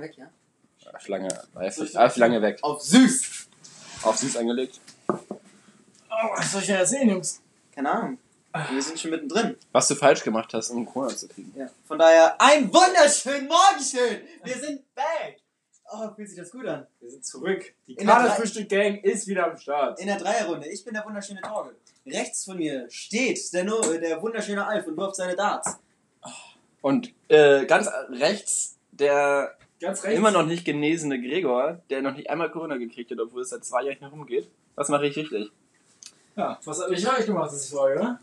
weg, ja? Auf lange, auf lange weg. Auf süß! Auf süß angelegt. Oh, was soll ich denn erzählen, Jungs? Keine Ahnung. Wir sind schon mittendrin. Was du falsch gemacht hast, um Corona zu kriegen. Ja. Von daher, ein wunderschönen Morgen schön! Wir sind back! Oh, fühlt sich das gut an. Wir sind zurück. Die In der Kaderfrühstück-Gang ist wieder am Start. In der Dreierrunde. Ich bin der wunderschöne Torge. Rechts von mir steht der, no äh, der wunderschöne Alf und wirft seine Darts. Und äh, ganz rechts der Ganz rechts. immer noch nicht genesene Gregor, der noch nicht einmal Corona gekriegt hat, obwohl es seit zwei Jahren herumgeht. Was mache ich richtig? Ja, was habe ich falsch gemacht, ist die Frage, ne?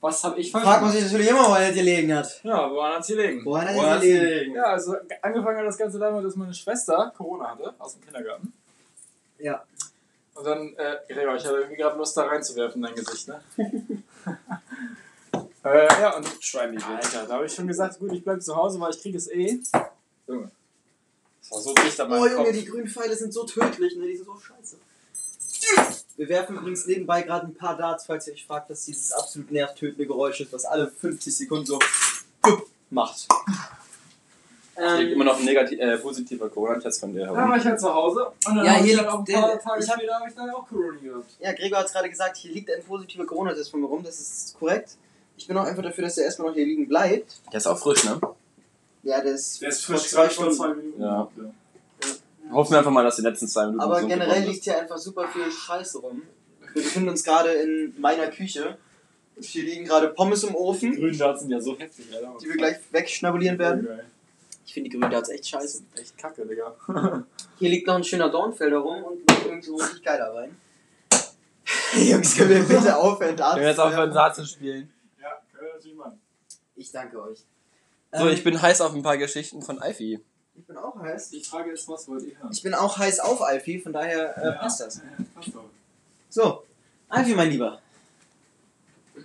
Was habe ich falsch Fragt man gemacht? sich natürlich immer, wo er gelegen hat. Ja, woran hat's gelegen? Woran hat Woran er hat's gelegen? gelegen? Ja, also angefangen hat das Ganze damit, dass meine Schwester Corona hatte, aus dem Kindergarten. Ja. Und dann, äh, Gregor, ich habe irgendwie gerade Lust da reinzuwerfen in dein Gesicht, ne? äh, ja, und Schwein Alter, da habe ich schon gesagt, gut, ich bleibe zu Hause, weil ich kriege es eh. Junge. War so dicht an meinem Oh Junge, Kopf. die grünen Pfeile sind so tödlich, ne? Die sind so scheiße. Wir werfen übrigens nebenbei gerade ein paar Darts, falls ihr euch fragt, dass dieses absolut nervtötende Geräusch ist, was alle 50 Sekunden so macht. Ich Ähm, immer noch ein negativ, äh, positiver Corona-Test von der Da herum. war ich halt zu Hause und dann Ja, habe ich hier dann auch ein paar der- Tage ich hab- später habe ich dann auch Corona gehabt. ja, Gregor hat es gerade gesagt, hier liegt ein positiver Corona-Test von mir rum, das ist korrekt. Ich bin auch einfach dafür, dass er erstmal noch hier liegen bleibt. Der ist auch frisch, ne? Ja, der ist, Der ist frisch zwei Stunden, zwei Minuten. Ja. Hoffen wir einfach mal, dass die letzten zwei Minuten Aber generell liegt hier einfach super viel Scheiße rum. Wir befinden uns gerade in meiner Küche. Und hier liegen gerade Pommes im Die Ofen, grünen Darts sind ja so heftig, Alter. die wir gleich wegschnabulieren werden. Ich finde die grünen Darts echt Das scheiße. ist echt kacke, Digga. Hier liegt noch ein schöner Dornfelder rum und noch irgend so richtig geiler Wein. Jungs, können wir bitte aufhören, Darts Können wir jetzt zu aufhören? Saat zu spielen? Ja, können wir natürlich machen. Ich danke euch. So, Ähm, ich bin heiß auf ein paar Geschichten von Ivy. ich bin auch heiß. Die Frage ist, was wollt ihr hören? Ich bin auch heiß auf Alfie, von daher äh, Ja. passt das. Ja, passt doch. So, Alfie, mein Lieber.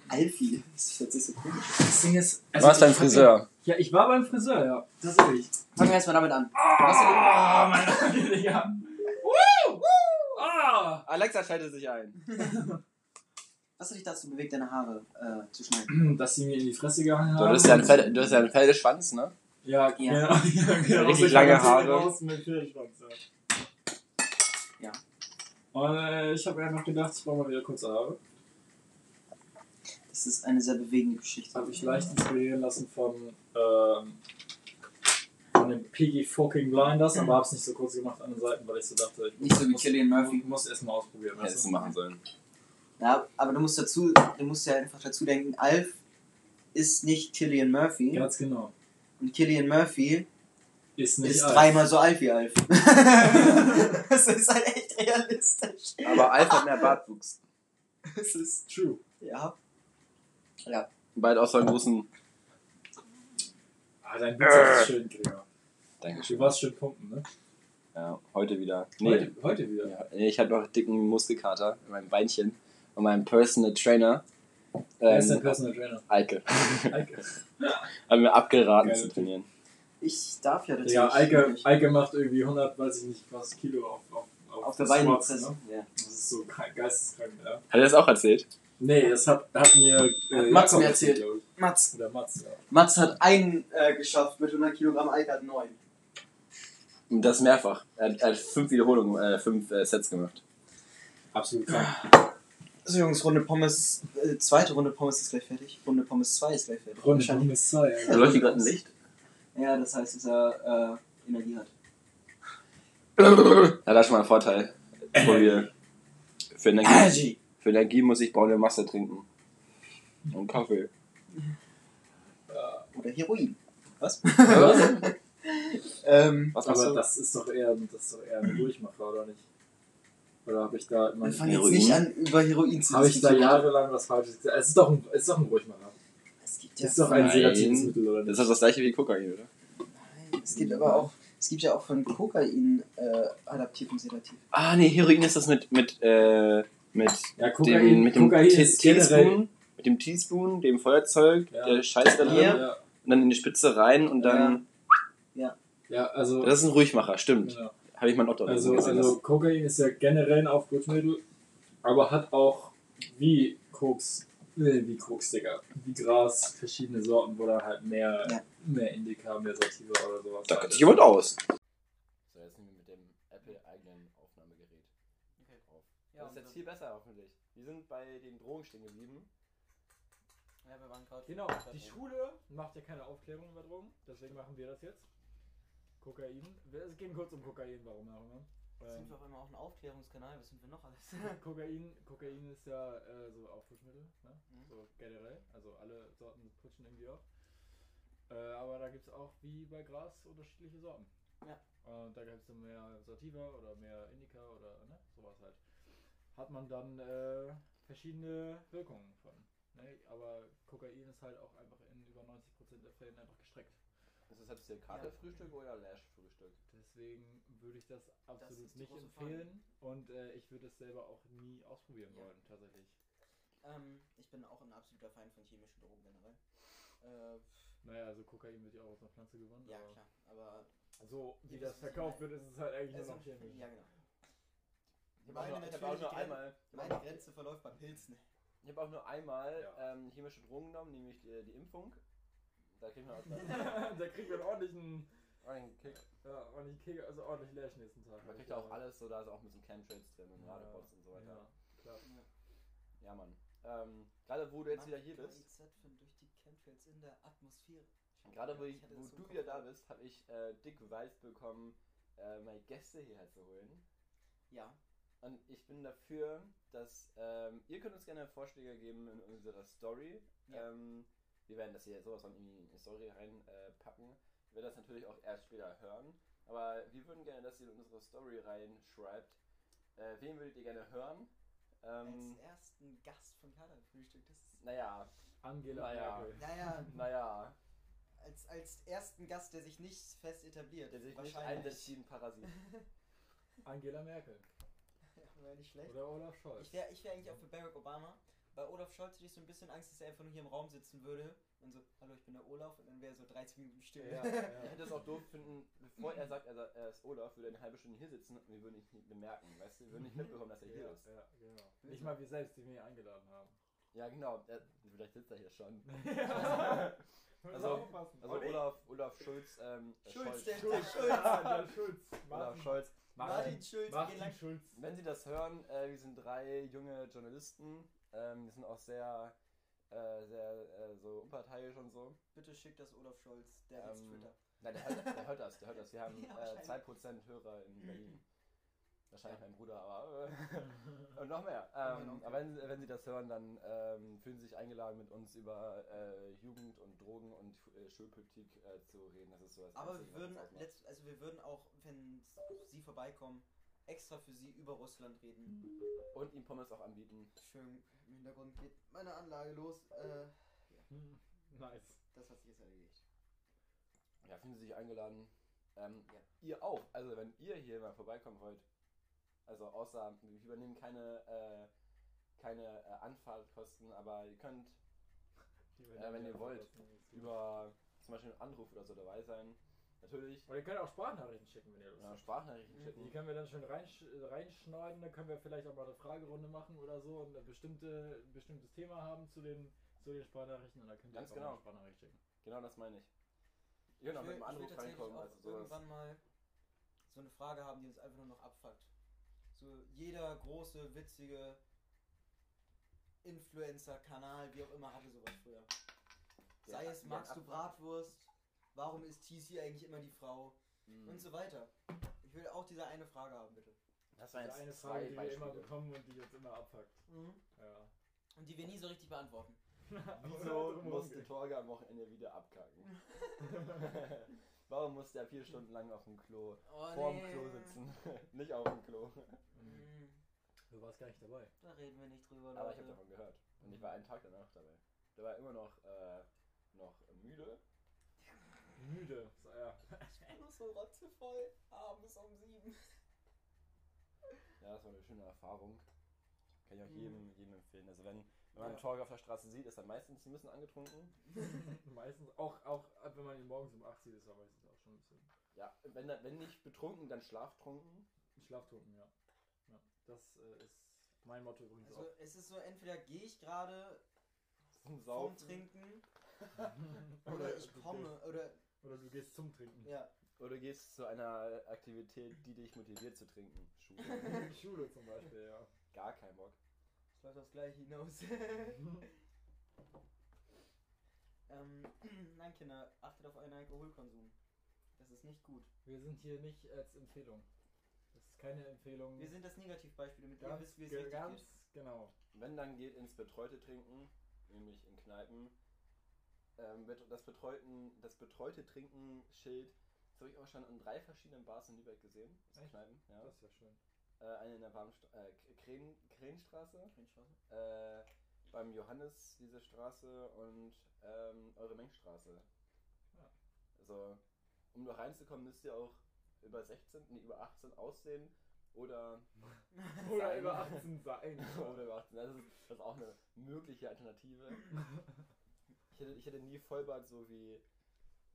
Alfie, das hört sich so komisch. Das Ding ist. Du warst beim Friseur. Ja, ich war beim Friseur, ja. Tatsächlich. Fangen wir erstmal damit an. Ah, mein Gott, Digga. Woo! Ah! Alexa schaltet sich ein. Was hat dich dazu bewegt, deine Haare äh, zu schneiden? Dass sie mir in die Fresse gehangen Du haben. hast ja einen, Pferde, du hast ja einen Pferdeschwanz, ne? Ja, Ja. genau. ja, genau. Richtig Ich lange Haare. ja. Ja. Und äh, ich habe einfach gedacht, ich brauche mal wieder kurze Haare. Das ist eine sehr bewegende Geschichte. Habe ich leicht inspirieren lassen von, ähm, von den Piggy Fucking Blinders, aber habe es nicht so kurz gemacht an den Seiten, weil ich so dachte, ich Nicht so wie muss, Killian Murphy. Ich muss erst mal ausprobieren. Hättest du? du machen sollen. Ja, aber du musst dazu, du musst ja einfach dazu denken, Alf ist nicht Killian Murphy. Ganz genau. Und Killian Murphy Ist nicht ist dreimal so alt wie Alf. das ist halt echt realistisch. Aber Alf hat mehr Bartwuchs. Das ist, True. ja. Ja. Beide auch so einen großen. Ah, dein Bizeps ist schön, Gregor. Du Dankeschön. warst schön pumpen, ne? Ja, heute wieder. Nee, Heute, heute wieder. ja, ich hatte noch dicken Muskelkater in meinem Beinchen. Und mein Personal Trainer, Wer ist dein ähm, Personal Trainer? Eike, Eike. hat mir abgeraten Geile zu trainieren. Ich darf ja tatsächlich Ja, Eike, Eike macht irgendwie 100, weiß ich nicht, was Kilo auf, auf, auf der Squats, Beine ne? Ja. Das ist so ge- geisteskrank, ja. Hat er das auch erzählt? Nee, das hat, hat mir Hat äh, Mats Jakob mir erzählt. ich. Mats. Oder Mats, ja. Mats hat einen äh, geschafft mit 100 Kilogramm, Eike hat 9. Und das mehrfach. Er hat, er hat fünf Wiederholungen, äh, fünf äh, Sets gemacht. Absolut krank. So Jungs, Runde Pommes, äh, zweite Runde Pommes ist gleich fertig. Runde Pommes 2 ist gleich fertig. Runde. Runde 2, Da ja. leuchtet gerade ein Licht. Ja, das heißt, dass er äh, Energie hat. Ja, das ist schon mal ein Vorteil. Wo wir für Energie, Energy! für Energie muss ich braune Masse trinken. Und Kaffee. Oder Heroin. Was? Was? ähm, Was Aber du? das ist doch eher, das ist doch eher ein Durchmacher, oder nicht? Oder habe ich da immer. wir fangen jetzt nicht an, über Heroin zu Habe ich da jahrelang was Falsches gesagt? Es ist doch ein, es ist doch ein Ruhigmacher. Es gibt Es ja ist doch ein sedatives Mittel, oder Das nicht? ist das gleiche wie Kokain, oder? Nein, es gibt aber auch, es gibt ja auch von Kokain äh, adaptiv und sedativ. Ah, nee, Heroin ist das mit, mit, äh, mit Ja, dem, Kokain, mit dem Kokain ist generell. Teaspoon, mit dem Teaspoon, dem Feuerzeug, Ja. der Scheiß da drin, Ja. Ja, und dann in die Spitze rein und dann. ja also. Das ist ein Ruhigmacher, stimmt. Genau. Habe ich mal Otto also, gesehen. Also Kokain ist ja generell ein Aufputschmittel, aber hat auch wie Koks, äh, wie Koks, Digga, wie Gras verschiedene Sorten, wo da halt mehr, ja. mehr Indika, mehr Sativa oder sowas. Da kennt sich jemand aus. So, jetzt sind wir mit dem Apple-eigenen Aufnahmegerät. Okay. Ja, das ist jetzt viel besser hoffentlich. Wir sind bei den Drogen stehen geblieben. Ja, wir waren gerade. Genau, die Schule macht ja keine Aufklärung über Drogen, deswegen machen wir das jetzt. Kokain. Es ging kurz um Kokain, warum auch immer. Sind Ähm, wir auf einmal auch ein Aufklärungskanal? Was sind wir noch alles? Kokain, Kokain ist ja äh, so Aufputschmittel, ne? Mhm. so generell. Also alle Sorten putschen irgendwie auf. Äh, aber da gibt es auch wie bei Gras unterschiedliche Sorten. Ja. Und da gibt es dann mehr Sativa oder mehr Indica oder ne? sowas halt. Hat man dann äh, verschiedene Wirkungen von. Ne? Aber Kokain ist halt auch einfach in über 90% der Fällen einfach gestreckt. Ist das jetzt hier Katerfrühstück oder Lash-Frühstück? Deswegen würde ich das absolut die nicht empfehlen und äh, ich würde es selber auch nie ausprobieren Ja. wollen, tatsächlich. ähm, ich bin auch ein absoluter Feind von chemischen Drogen generell. Äh, Naja, also Kokain wird ja auch aus einer Pflanze gewonnen. ja, aber klar. Aber. So wie Ihr das verkauft meine. wird, ist es halt eigentlich Also, nur noch chemisch. ja, genau. Ich habe auch, nur- Meine ich auch nur einmal, Meine Grenze verläuft bei Pilzen. ich hab auch nur einmal Ja. ähm, chemische Drogen genommen, nämlich die, die Impfung. Da kriegt man auch dann da kriegt man ordentlichen, einen Kick. ja, ordentlichen Kick, also ordentlich Lash nächsten Tag. Man kriegt auch alles so, da ist auch ein bisschen Chemtrails drin und Ja, Radebots und so weiter. Ja, klar. Ja, Mann. Ähm, gerade wo du jetzt wieder hier bist, KIZ finden durch die Chemtrails in der Atmosphäre. gerade wo, Ich ich, wo du wieder da bist, habe ich äh, dick Weiß bekommen, äh, meine Gäste hierher zu holen. Ja. Und ich bin dafür, dass ähm, ihr könnt uns gerne Vorschläge geben in unserer Story. Ja. Ähm, wir werden das hier sowas von in die Story reinpacken. Äh, packen. ich werde das natürlich auch erst später hören. Aber wir würden gerne, dass ihr in unsere Story reinschreibt. Äh, wen würdet ihr gerne hören? Als Ähm, ersten Gast von Kaderfrühstück. Das ist. naja, Angela Naja. Merkel. Naja, naja, als, als ersten Gast, der sich nicht fest etabliert. der sich nicht Wahrscheinlich. einsetzt Parasit. Angela Merkel. Ja, wäre nicht schlecht. Oder Olaf Scholz. Ich wäre ich wär eigentlich auch für Barack Obama. Bei Olaf Scholz hätte ich so ein bisschen Angst, dass er einfach nur hier im Raum sitzen würde und so, hallo, ich bin der Olaf und dann wäre so 30 Minuten Stimme. ja, Ich ja. hätte es auch doof finden, bevor er sagt, er, er ist Olaf, würde er eine halbe Stunde hier sitzen und wir würden ihn nicht bemerken. Weißt du, wir würden nicht mitbekommen, dass er hier ja, ist. ja, genau. Nicht mal wir selbst, die wir hier eingeladen haben. Ja, genau. Er, vielleicht sitzt er hier schon. Also, aufpassen. Also Olaf, Olaf Schulz, ähm, äh, Schulz, Scholz. der, der Schulz. Schulz. Ja, der Schulz. Olaf Martin, Scholz. Martin Schulz, Martin. Schulz. Wenn Sie das hören, äh, wir sind drei junge Journalisten. Ähm, wir sind auch sehr, äh, sehr äh, so unparteiisch und so. Bitte schick das Olaf Scholz, der hat Ähm, Twitter. Nein, der hört, der hört das, der hört das. Wir haben Ja, äh, wahrscheinlich. 2% Hörer in Berlin. Wahrscheinlich mein Bruder, aber äh, und noch mehr. Ähm, aber wenn, wenn Sie das hören, dann ähm, fühlen Sie sich eingeladen, mit uns über äh, Jugend und Drogen und äh, Schulpolitik äh, zu reden. Das ist so das Aber Einzige, wir würden, letzt, also wir würden auch, wenn Sie vorbeikommen, extra für Sie über Russland reden. Und ihm Pommes auch anbieten. Schön im Hintergrund geht meine Anlage los. Äh, Hm, Nice. das hat sich jetzt erledigt. Ja, fühlen Sie sich eingeladen. Ähm, Ja. Ihr auch. Also wenn ihr hier mal vorbeikommen wollt. Also außer, wir übernehmen keine, äh, keine äh, Anfahrtkosten, aber ihr könnt Ja, wenn ihr wollt. über zum Beispiel einen Anruf oder so dabei sein. Natürlich Oder ihr könnt auch Sprachnachrichten schicken, wenn ihr Lust ja, habt. Sprachnachrichten Die schicken. können wir dann schön reinsch reinschneiden, dann können wir vielleicht auch mal eine Fragerunde machen oder so und ein bestimmte, bestimmtes Thema haben zu den, zu den Sprachnachrichten und dann könnt ihr Ganz genau. eine Sprachnachricht schicken. Genau das meine ich. Ihr könnt auch mit einem will Anruf reinkommen. auch Also sowas. irgendwann mal so eine Frage haben, die uns einfach nur noch abfuckt. So jeder große, witzige Influencer-Kanal, wie auch immer, hatte sowas früher. Sei Ja, es, ja, magst du Bratwurst? Warum ist TC eigentlich immer die Frau? Mhm. Und so weiter. Ich will auch diese eine Frage haben, bitte. Das Das jetzt ist eine Frage, die wir immer Beispiele. bekommen und die uns immer abfuckt. Ja. Und die wir nie so richtig beantworten. Wieso Drumherum musste. Torge am Wochenende wieder abkacken? Warum musste er vier Stunden lang auf dem Klo, Oh, vorm nee. Klo sitzen? Nicht auf dem Klo. Hm, Du warst gar nicht dabei. da reden wir nicht drüber, Aber ich Leute. habe davon gehört. Und ich war einen Tag danach dabei. Der war immer noch, äh, noch müde. Müde. So, ja. Ich bin nur so rotzevoll. Abends um sieben. Ja, das war eine schöne Erfahrung. Kann ich auch Mhm. jedem, jedem empfehlen. Also wenn, wenn man Ja. Torge auf der Straße sieht, ist er meistens ein bisschen angetrunken. Meistens, auch, auch wenn man ihn morgens um 8 sieht, ist er meistens auch schon ein bisschen Ja, wenn, wenn nicht betrunken, dann schlaftrunken. schlaftrunken, ja. ja. Das äh, ist mein Motto übrigens Also es ist so, entweder gehe ich gerade Zum vom Saufen. Trinken auch. oder ich komme oder Oder du gehst zum Trinken. ja. Oder gehst zu einer Aktivität, die dich motiviert zu trinken. Schule. Schule zum Beispiel, ja. Gar kein Bock. Es läuft aufs Gleiche hinaus. ähm, nein, Kinder, achtet auf euren Alkoholkonsum. Das ist nicht gut. Wir sind hier nicht als Empfehlung. Das ist keine Empfehlung. Wir sind das Negativbeispiel, damit ihr wisst, wie es richtig ganz geht. genau. Wenn, dann geht ins betreute Trinken, nämlich in Kneipen. Ähm, das, betreuten, das betreute Trinken-Schild, das habe ich auch schon an drei verschiedenen Bars in Lübeck gesehen. Das Echt? Kneipen, ja. Das ist ja schön. Äh, eine in der Barmstra äh, K- Krähen Krähenstraße, Krähenstraße. äh, beim Johannes diese Straße und ähm, Eure Mengstraße. Ja. Also, um da reinzukommen, müsst ihr auch über 16, nee, über 18 aussehen oder Oder über 18 sein. Oder über 18. Das ist, das ist auch eine mögliche Alternative. Ich hätte, ich hätte nie Vollbart so wie,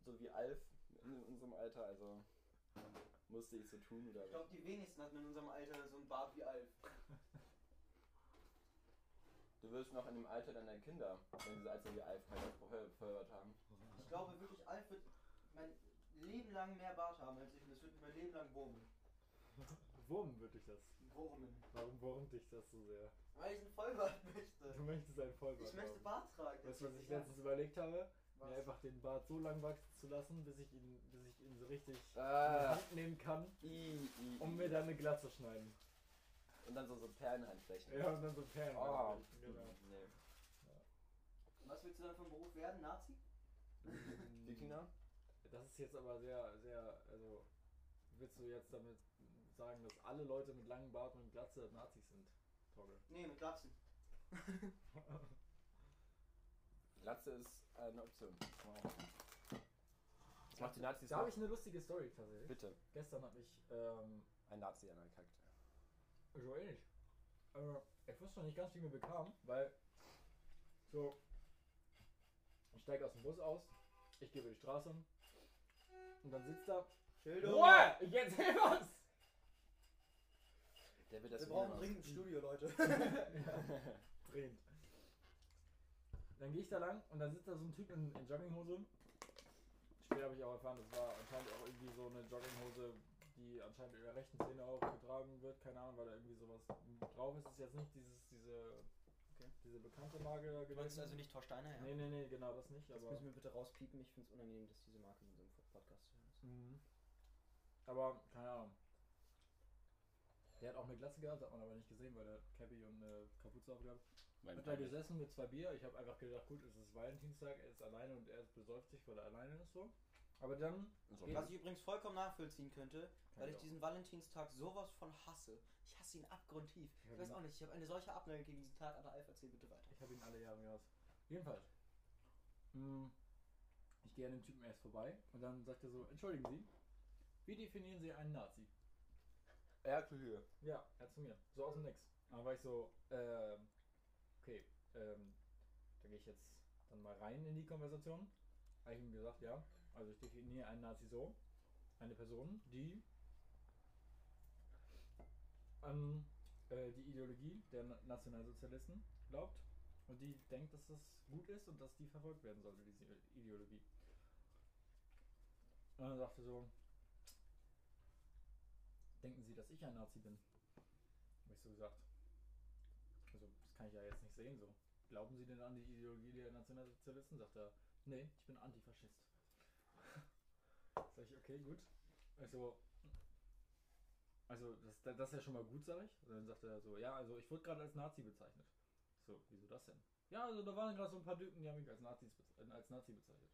so wie Alf in unserem Alter, also musste ich so tun oder Ich glaube, die wenigsten hatten in unserem Alter so einen Bart wie Alf. Du wirst noch in dem Alter deiner Kinder, wenn sie so alt sind wie Alf, keine Voll- Vollbart haben. Ich glaube wirklich, Alf wird mein Leben lang mehr Bart haben als ich und es wird mich mein Leben lang wurmen. Wurm würde ich das. Wurmen. Warum wurmt dich das so sehr? Weil ich einen Vollbart Du möchte. möchtest ein Vollbart Ich möchte. Bart tragen. Weißt du, was ich Ja. letztens überlegt habe? Was? Mir einfach den Bart so lang wachsen zu lassen, bis ich ihn, bis ich ihn so richtig in die Ah, Hand nehmen kann, i, i, um i. mir dann eine Glatze schneiden. Und dann so, so Perlenhandflächen. Ja, und dann so Perlen. Oh, genau. nee. Was willst du dann vom Beruf werden? Nazi? Wikinger? Das ist jetzt aber sehr, sehr, also willst du jetzt damit sagen, dass alle Leute mit langem Bart und Glatze Nazis sind? Toggle. Nee, mit Glatzen. Glatze ist eine Option. Wow. Das macht die Nazis Da habe ich eine lustige Story tatsächlich. Bitte. Gestern habe ich, ähm, Ein Nazi anerkannt. so ähnlich. Äh, ich wusste noch nicht ganz, wie mir bekam, weil so, ich steige aus dem Bus aus, ich gehe über die Straße und dann sitzt da. Schilder. Ruhe! Ich erzähl was! Der wird das Wir wieder brauchen dringend ein Studio, Leute. Drehend. Dann gehe ich da lang und dann sitzt da so ein Typ in, in Jogginghose. Später habe ich auch erfahren, das war anscheinend auch irgendwie so eine Jogginghose, die anscheinend in der rechten Szene auch getragen wird. Keine Ahnung, weil da irgendwie sowas drauf ist. Das ist jetzt nicht dieses, diese, Okay. diese bekannte Marke da Du meinst gewesen. also nicht Torsteiner, ja? Nee, nee, nee, genau das nicht. Das Aber, müssen wir bitte rauspiepen. Ich finde es unangenehm, dass diese Marke in unserem Podcast zu hören ist. Mhm. aber keine Ahnung. Der hat auch eine Glatze gehabt, hat man aber nicht gesehen, weil der Cappy und eine Kapuze aufgehabt. Hat da gesessen mit zwei Bier. Ich habe einfach gedacht, gut, es ist Valentinstag, er ist alleine und er besäuft sich, weil er alleine ist so. Aber dann. So. Was ich übrigens vollkommen nachvollziehen könnte, weil ich ich auch. diesen Valentinstag sowas von hasse. Ich hasse ihn abgrundtief. Ja, Ich weiß auch nicht, ich habe eine solche Abneigung gegen diesen Tag, aber Alf, erzähl bitte weiter. Ich habe ihn alle Jahre gehasst. Jedenfalls. mh, Ich gehe an dem Typen erst vorbei und dann sagt er so: Entschuldigen Sie, wie definieren Sie einen Nazi? Erkühe. Ja, er zu mir. So aus dem Nix. Dann war ich so: ähm, Okay, ähm, da gehe ich jetzt dann mal rein in die Konversation. Habe ich ihm gesagt: Ja, also ich definiere einen Nazi so: Eine Person, die an äh, die Ideologie der Na- Nationalsozialisten glaubt und die denkt, dass das gut ist und dass die verfolgt werden sollte, diese Ideologie. Und dann sagte so, denken Sie, dass ich ein Nazi bin? Habe ich so gesagt. Also, das kann ich ja jetzt nicht sehen so. Glauben Sie denn an die Ideologie der Nationalsozialisten? Sagt er, nee, ich bin Antifaschist. Sag ich, okay, gut. Also, also das, das ist ja schon mal gut, sag ich. Und dann sagt er so, ja, also ich wurde gerade als Nazi bezeichnet. Ich So, wieso das denn? Ja, also da waren gerade so ein paar Typen, die haben mich als, Nazis, als Nazi bezeichnet.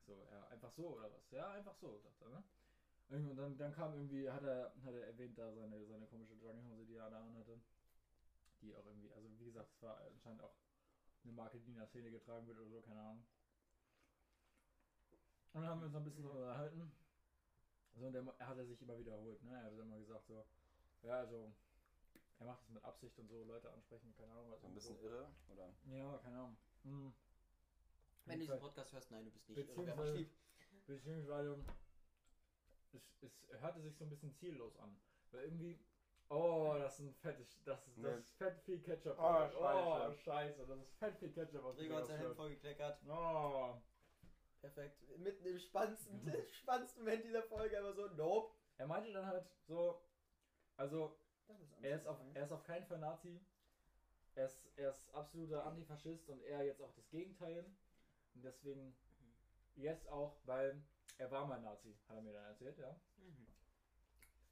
Ich So, ja, einfach so oder was? Ja, einfach so, sagt er, ne? Und dann, dann kam irgendwie, hat er, hat er erwähnt da seine, seine komische Jogginghose, die er da anhatte. Die auch irgendwie, also wie gesagt, es war anscheinend auch eine Marke, die in der Szene getragen wird oder so, keine Ahnung. Und dann haben wir uns noch ein bisschen drüber unterhalten. So, und der, er hat er sich immer wiederholt, ne? Er hat immer gesagt so, ja, also, er macht das mit Absicht und so, Leute ansprechen, keine Ahnung, was. So ein bisschen irre, oder? Ja, keine Ahnung. Hm. Wenn du diesen Podcast hörst, nein, du bist nicht. irre, wer beziehungsweise es, es hörte sich so ein bisschen ziellos an. Weil irgendwie, oh, das ist ein fettes, das ist, das ist fett viel Ketchup. Oh, drauf. scheiße. oh, scheiße, das ist fett viel Ketchup auf Gregor hat dem sein Hemd vollgekleckert. Oh. Perfekt. Mitten im spannendsten, spannendsten Moment dieser Folge, aber so, nope. Er meinte dann halt so, also Das ist er ist auf, er ist auf keinen Fall Nazi. Er ist, er ist absoluter Antifaschist und er jetzt auch das Gegenteil. Und deswegen jetzt auch, weil er war mal Nazi, hat er mir dann erzählt, ja. Mhm.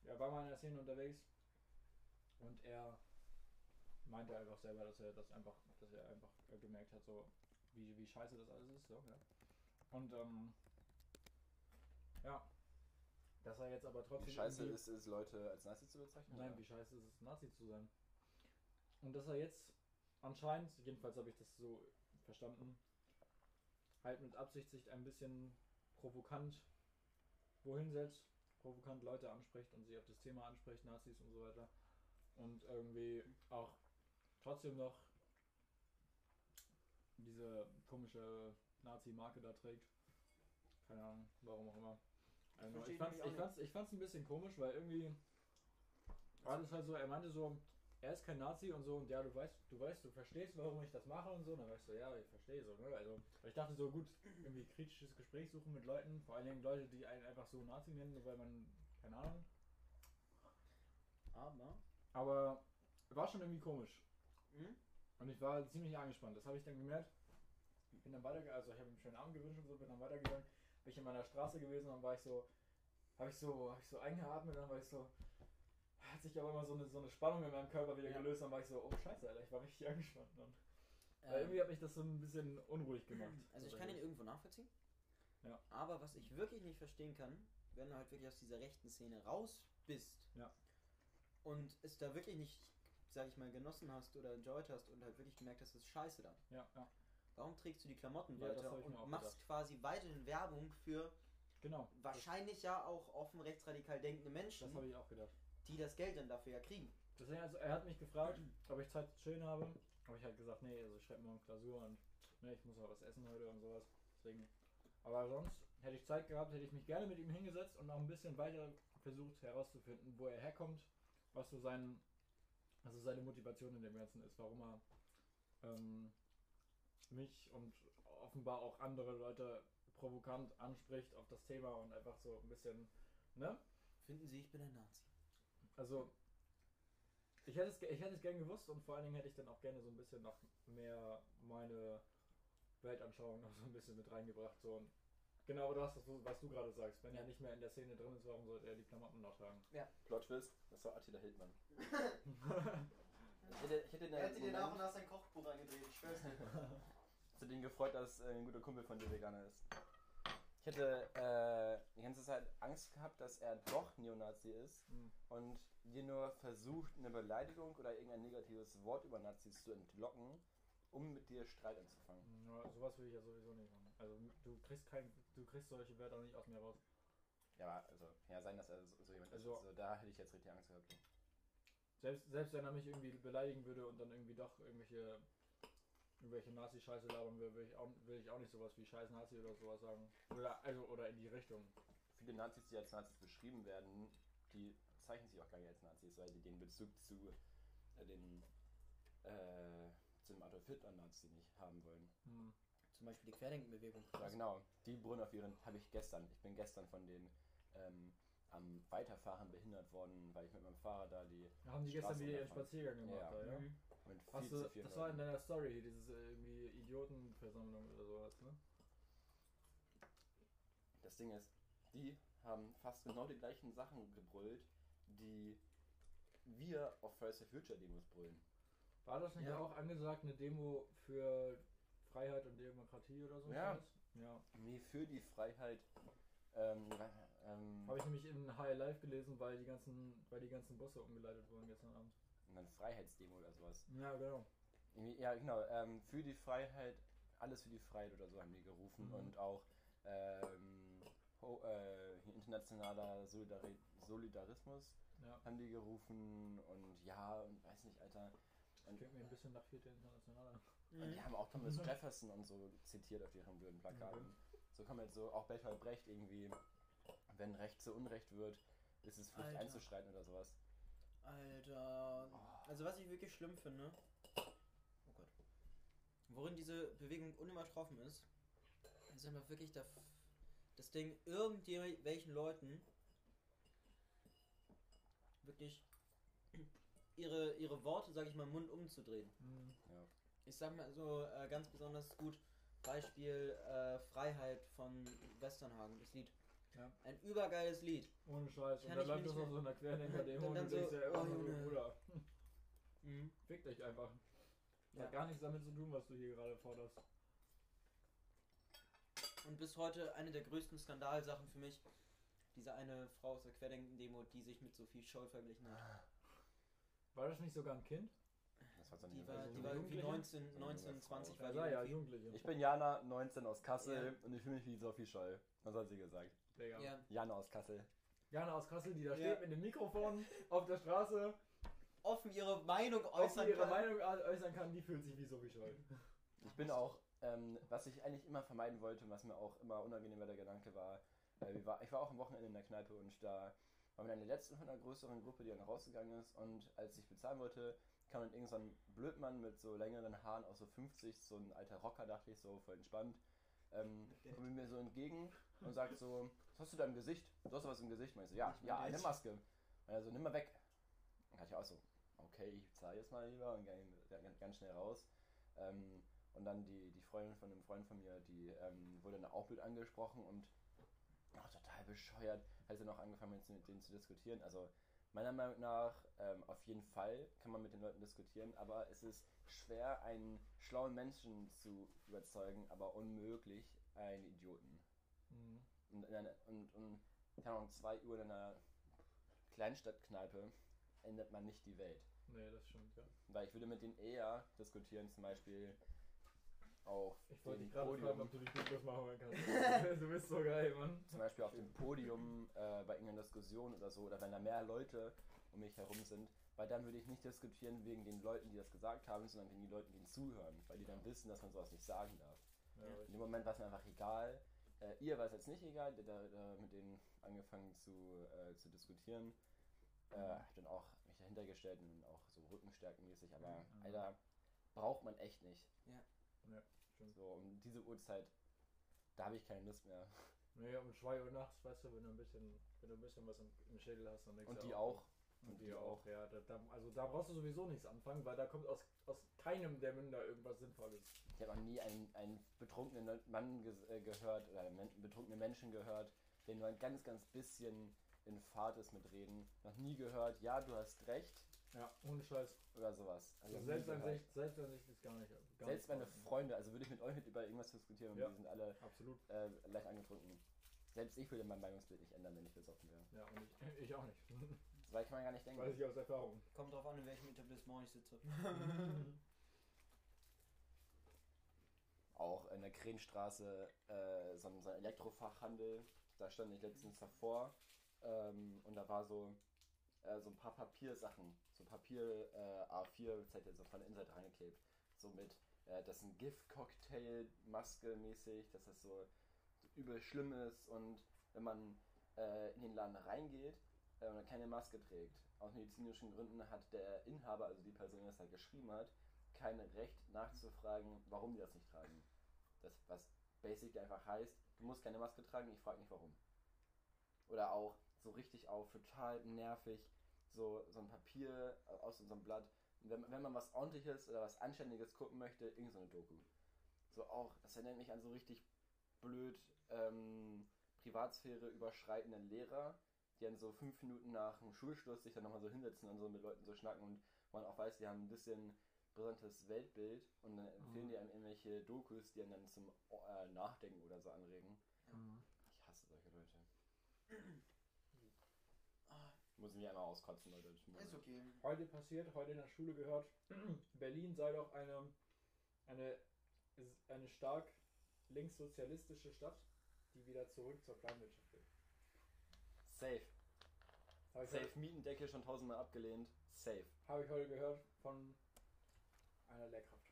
Er war mal in der Szene unterwegs und er meinte einfach selber, dass er das einfach, dass er einfach gemerkt hat, so wie, wie scheiße das alles ist, so, ja. Und ähm, ja, dass er jetzt aber trotzdem Wie scheiße ist es, Leute als Nazi zu bezeichnen? Nein, oder? wie scheiße ist es, Nazi zu sein. Und dass er jetzt anscheinend, jedenfalls habe ich das so verstanden, halt mit Absicht sich ein bisschen provokant wohin setzt, provokant Leute anspricht und sie auf das Thema anspricht, Nazis und so weiter. Und irgendwie auch trotzdem noch diese komische Nazi-Marke da trägt. Keine Ahnung, warum auch immer. Also ich, fand's, ich, fand's, ich fand's ein bisschen komisch, weil irgendwie war das halt so, er meinte so, er ist kein Nazi und so und ja, du weißt, du weißt, du verstehst, warum ich das mache und so. Und dann weißt du, ja, ich verstehe so, ne? Also ich dachte so, gut, irgendwie kritisches Gespräch suchen mit Leuten, vor allen Dingen Leute, die einen einfach so Nazi nennen, weil man, keine Ahnung. Aber. Aber war schon irgendwie komisch. Mhm. Und ich war ziemlich angespannt. Das habe ich dann gemerkt. Bin dann weitergegangen, also ich habe einen schönen Abend gewünscht und so, bin dann weitergegangen. Bin ich in meiner Straße gewesen und dann war ich so, habe ich so, habe ich so eingeatmet, dann war ich so, hat sich aber immer so eine, so eine Spannung in meinem Körper wieder Ja. gelöst, dann war ich so, oh scheiße, Alter, ich war richtig angespannt. Weil Ähm, irgendwie hat mich das so ein bisschen unruhig gemacht. Also ich kann ihn irgendwo nachvollziehen. Ja. Aber was ich wirklich nicht verstehen kann, wenn du halt wirklich aus dieser rechten Szene raus bist Ja. und es da wirklich nicht, sag ich mal, genossen hast oder enjoyed hast und halt wirklich gemerkt hast, das ist scheiße dann. Ja, ja, Warum trägst du die Klamotten weiter und machst quasi weiterhin Werbung für genau. wahrscheinlich ja auch offen rechtsradikal denkende Menschen, das habe ich auch gedacht. Die das Geld dann dafür ja kriegen. Deswegen, also er hat mich gefragt, ob ich Zeit zu chillen habe. Habe ich halt gesagt, nee, also ich schreibe morgen Klausur und ne, ich muss auch was essen heute und sowas. Deswegen. Aber sonst hätte ich Zeit gehabt, hätte ich mich gerne mit ihm hingesetzt und noch ein bisschen weiter versucht herauszufinden, wo er herkommt, was so sein, also seine Motivation in dem Ganzen ist, warum er ähm, mich und offenbar auch andere Leute provokant anspricht auf das Thema und einfach so ein bisschen, ne? Finden Sie, ich bin ein Nazi. Also, ich hätte, es, ich hätte es gern gewusst und vor allen Dingen hätte ich dann auch gerne so ein bisschen noch mehr meine Weltanschauung noch so ein bisschen mit reingebracht. So. Und genau das, was du, was du gerade sagst. Wenn er nicht mehr in der Szene drin ist, warum sollte er die Klamotten noch tragen? Plot Twist, das war Attila Hildmann. ich hätte, ich hätte Er hätte dir nach und nach sein Kochbuch eingedreht, ich schwör's dir. zu den gefreut, dass äh, ein guter Kumpel von dir Veganer ist. Ich hätte äh, die ganze Zeit Angst gehabt, dass er doch Neonazi ist Hm. und dir nur versucht, eine Beleidigung oder irgendein negatives Wort über Nazis zu entlocken, um mit dir Streit anzufangen. Ja, sowas will ich ja sowieso nicht machen. Also du kriegst kein, du kriegst solche Wörter nicht aus mir raus. Ja, also, ja, sein, dass er so, so jemand Also- ist. Also, da hätte ich jetzt richtig Angst gehabt. Selbst, selbst wenn er mich irgendwie beleidigen würde und dann irgendwie doch irgendwelche irgendwelche Nazi-Scheiße labern will, will ich, auch, will ich auch nicht sowas wie Scheiß Nazi oder sowas sagen. Oder also oder in die Richtung. Viele Nazis, die als Nazis beschrieben werden, die zeichnen sich auch gar nicht als Nazis, weil die den Bezug zu äh, den äh, zu dem Adolf Hitler Nazi nicht haben wollen. Hm. Zum Beispiel die Querdenkenbewegung. Ja genau, die brüllen auf ihren, habe ich gestern, ich bin gestern von denen ähm, am Weiterfahren behindert worden, weil ich mit meinem Fahrrad da die Haben die gestern Straße wieder ihren. Spaziergang gemacht, Ja. da, ja? Mhm. Mit viel Hast zu du, vielen das war in Leuten. deiner Story hier, dieses äh, irgendwie Idiotenversammlung oder sowas, ne? Das Ding ist, die haben fast genau die gleichen Sachen gebrüllt, die wir auf Fridays for Future Demos brüllen. War das nicht Ja. auch angesagt, eine Demo für Freiheit und Demokratie oder so? Ja. Ja. Nee, für die Freiheit. Ähm, ähm, Habe ich nämlich in High Life gelesen, weil die ganzen, weil die ganzen Busse umgeleitet wurden gestern Abend. Freiheitsdemo oder sowas. Ja, genau. Ja, genau. Ähm, für die Freiheit, alles für die Freiheit oder so haben die gerufen Mhm. und auch ähm, ho, äh, internationaler Solidari Solidarismus Ja. haben die gerufen und ja und weiß nicht, Alter. Und Klingt mir ein bisschen nach Vierte Internationaler. Und die haben auch Thomas Jefferson und so zitiert auf ihren blöden Plakaten. Mhm. So kommt halt so, auch Bertolt Brecht irgendwie, wenn Recht zu Unrecht wird, ist es Pflicht Alter. einzuschreiten oder sowas. Alter. Also was ich wirklich schlimm finde. Oh Gott. Worin diese Bewegung unübertroffen ist, ist einfach wirklich der, das Ding, irgendwelchen Leuten wirklich ihre, ihre Worte, sag ich mal, im Mund umzudrehen. Mhm. Ja. Ich sag mal so äh, ganz besonders gut Beispiel äh, Freiheit von Westernhagen, das Lied. Ja. Ein übergeiles Lied. Ohne Scheiß. Und Kann dann ich läuft das auf so einer Querdenker-Demo Dann- und dann denkst so, oh, so, Junge. Bruder, Mhm. fick dich einfach. Das Ja. hat gar nichts damit zu tun, was du hier gerade forderst. Und bis heute eine der größten Skandalsachen für mich, diese eine Frau aus der Querdenken-Demo, die sich mit Sophie Scholl verglichen hat. War das nicht sogar ein Kind? Das war so Die nie- war, Also die war irgendwie Jugendliche? 19, So 19 eine 20 Frau. war Ja, die ja. Jugendliche. Ich bin Jana, 19 aus Kassel Ja. und ich fühle mich wie Sophie Scholl. Was hat sie gesagt? Ja, Jana aus Kassel. Jana aus Kassel, die da Ja. steht mit dem Mikrofon auf der Straße, offen ihre Meinung äußern ihre kann. Meinung äußern kann, die fühlt sich wie so wie Scholl. Ich bin auch, ähm, was ich eigentlich immer vermeiden wollte und was mir auch immer unangenehm war, der Gedanke war, äh, wir war, ich war auch am Wochenende in der Kneipe und da waren wir dann die letzten von einer größeren Gruppe, die dann rausgegangen ist und als ich bezahlen wollte, kam dann irgend so ein Blödmann mit so längeren Haaren, auch so 50, so ein alter Rocker, dachte ich, so voll entspannt, ähm, kommt mir so entgegen und sagt so, was hast du da im Gesicht? Du hast was im Gesicht? Und ich so, ja, ja, eine. Maske. Und er so, nimm mal weg. Dann hatte ich auch so, okay, ich zahle jetzt mal lieber und gehe ganz, schnell raus. Ähm, und dann die, die Freundin von einem Freund von mir, die ähm, wurde dann auch blöd angesprochen und auch total bescheuert, hat sie noch angefangen mit, mit denen zu diskutieren. Also meiner Meinung nach ähm, auf jeden Fall kann man mit den Leuten diskutieren, aber es ist schwer, einen schlauen Menschen zu überzeugen, aber unmöglich einen Idioten. Mhm. Und, einer, und, und keine Ahnung, 2 Uhr in einer Kleinstadtkneipe ändert man nicht die Welt. Nee, das stimmt, ja. Weil ich würde mit denen eher diskutieren, zum Beispiel auf Ich wollte dem dich gerade fragen, ob Podium, du dich Begriff machen kannst. du bist so geil, Mann. zum Beispiel auf dem Podium äh, bei irgendeiner Diskussion oder so, oder wenn da mehr Leute um mich herum sind, weil dann würde ich nicht diskutieren wegen den Leuten, die das gesagt haben, sondern wegen den Leuten, die zuhören, weil die dann wissen, dass man sowas nicht sagen darf. Ja. In dem Moment war es mir einfach egal. Äh, ihr war es jetzt nicht egal, da, da, da mit denen angefangen zu, äh, zu diskutieren. Äh, hab dann auch mich dahinter gestellt und auch so rückenstärkenmäßig, aber Mhm. Alter, braucht man echt nicht. Ja, stimmt. So, um diese Uhrzeit, da habe ich keine Lust mehr. Nee, um 2 Uhr nachts, weißt du, wenn du ein bisschen, wenn du ein bisschen was im, im Schädel hast, dann denkst Und die auch. Und die auch, ja. Da, da, also da brauchst du sowieso nichts anfangen, weil da kommt aus, aus keinem der Münder irgendwas Sinnvolles. Ich habe noch nie einen, einen betrunkenen Mann ges äh, gehört oder einen men- betrunkenen Menschen gehört, der nur ein ganz, ganz bisschen in Fahrt ist mit Reden. Noch nie gehört, ja, du hast recht Ja, ohne Scheiß. oder sowas. Also Also nie selbst an gehört. sich, selbst an sich ist gar nicht. Gar Selbst nicht meine vorhanden. Freunde, also würde ich mit euch mit über irgendwas diskutieren und Ja. die sind alle Absolut. äh, leicht angetrunken. Selbst ich würde mein Meinungsbild nicht ändern, wenn ich besoffen wäre. Ja, und ich, ich auch nicht. Weit kann man gar nicht denken. Weiß ich aus Erfahrung. Kommt drauf an, in welchem Etablissement ich sitze. Auch in der Krenstraße äh, so, ein- so ein Elektrofachhandel. Da stand ich letztens davor ähm, und da war so, äh, so ein paar Papiersachen, so Papier äh, A4 Zettel so von der Innenseite reingeklebt. So mit, äh, das ist ein Gift-Cocktail, Maske mäßig, dass das so übel schlimm ist und wenn man äh, in den Laden reingeht äh, und keine Maske trägt, aus medizinischen Gründen hat der Inhaber, also die Person, die das halt geschrieben hat, kein Recht nachzufragen, warum die das nicht tragen. Das, was basic einfach heißt, du musst keine Maske tragen, ich frage nicht warum. Oder auch so richtig auf, total nervig, so, so ein Papier aus unserem Blatt. Wenn, wenn man was ordentliches oder was Anständiges gucken möchte, irgend so eine Doku. So auch, das erinnert mich an so richtig blöd ähm, Privatsphäre überschreitenden Lehrer, die dann so fünf Minuten nach dem Schulschluss sich dann nochmal so hinsetzen und so mit Leuten so schnacken und man auch weiß, die haben ein bisschen brisantes Weltbild und dann empfehlen Mhm. die einem irgendwelche Dokus, die einen dann zum äh, Nachdenken oder so anregen. Mhm. Ich hasse solche Leute. Muss ich mich einmal auskotzen, Leute. Ist okay. Heute passiert, heute in der Schule gehört, Berlin sei doch eine, eine, eine stark linkssozialistische Stadt, die wieder zurück zur Planwirtschaft will. Safe. Habe ich, heute- Safe. Mietendeckel schon tausendmal abgelehnt. Safe. habe ich heute gehört von einer Lehrkraft.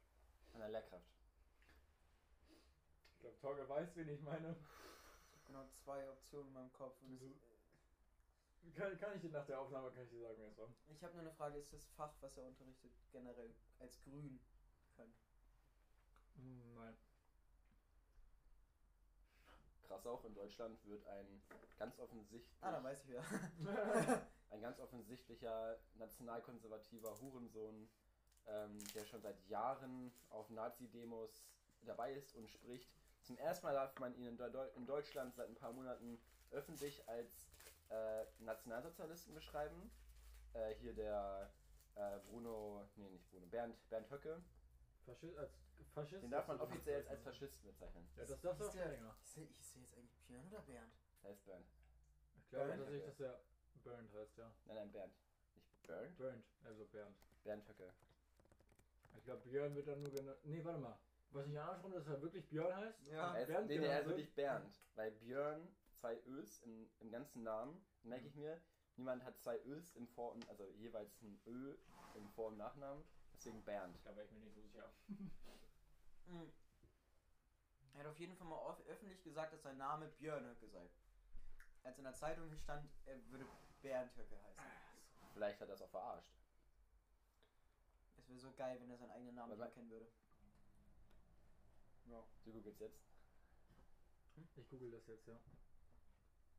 An der Lehrkraft. Ich glaube, Torge weiß, wen ich meine. Ich habe genau zwei Optionen in meinem Kopf. Und? Kann, kann ich dir nach der Aufnahme kann ich dir sagen, wer es war? ich habe nur eine Frage, ist das Fach, was er unterrichtet, generell als grün bekannt? Hm, Nein. krass auch, in Deutschland wird ein ganz offensichtlich, Ah, dann weiß ich wieder. ein ganz offensichtlicher nationalkonservativer Hurensohn, ähm, der schon seit Jahren auf Nazi-Demos dabei ist und spricht. Zum ersten Mal darf man ihn in Deutschland seit ein paar Monaten öffentlich als äh, Nationalsozialisten beschreiben. Äh, hier der äh, Bruno, nee, nicht Bruno, Bernd, Bernd Höcke. Faschist, als Faschist? Den darf man offiziell gemacht. als Faschisten bezeichnen. Ja, das darfst du auch Ist der- länger. Ich sehe ich seh jetzt eigentlich Björn oder Bernd? Der heißt Bernd. Ich glaube Bernd? tatsächlich, dass der Bernd heißt, ja. Nein, nein, Bernd. Nicht Bernd? Bernd, also Bernd. Bernd Höcke. Ich glaube, Björn wird dann nur genannt. Nee, warte mal. Was nicht andersrum, dass er wirklich Björn heißt? Ja. Er ist, Bernd nee, nee, er ist genannt wirklich Bernd. Weil Björn, zwei Ös im, im ganzen Namen, merke ich mir. Niemand hat zwei Ös im Vor- und, also jeweils ein Ö im Vor- und Nachnamen. Deswegen Bernd. Da wäre ich mir nicht so sicher. Mhm. Er hat auf jeden Fall mal off- öffentlich gesagt, dass sein Name Björn Höcke sei. Als in der Zeitung stand, er würde Bernd Höcke heißen. Vielleicht hat er es auch verarscht. Es wäre so geil, wenn er seinen eigenen Namen nicht kennen würde. Ja. Du googelst jetzt. Ich google das jetzt, ja.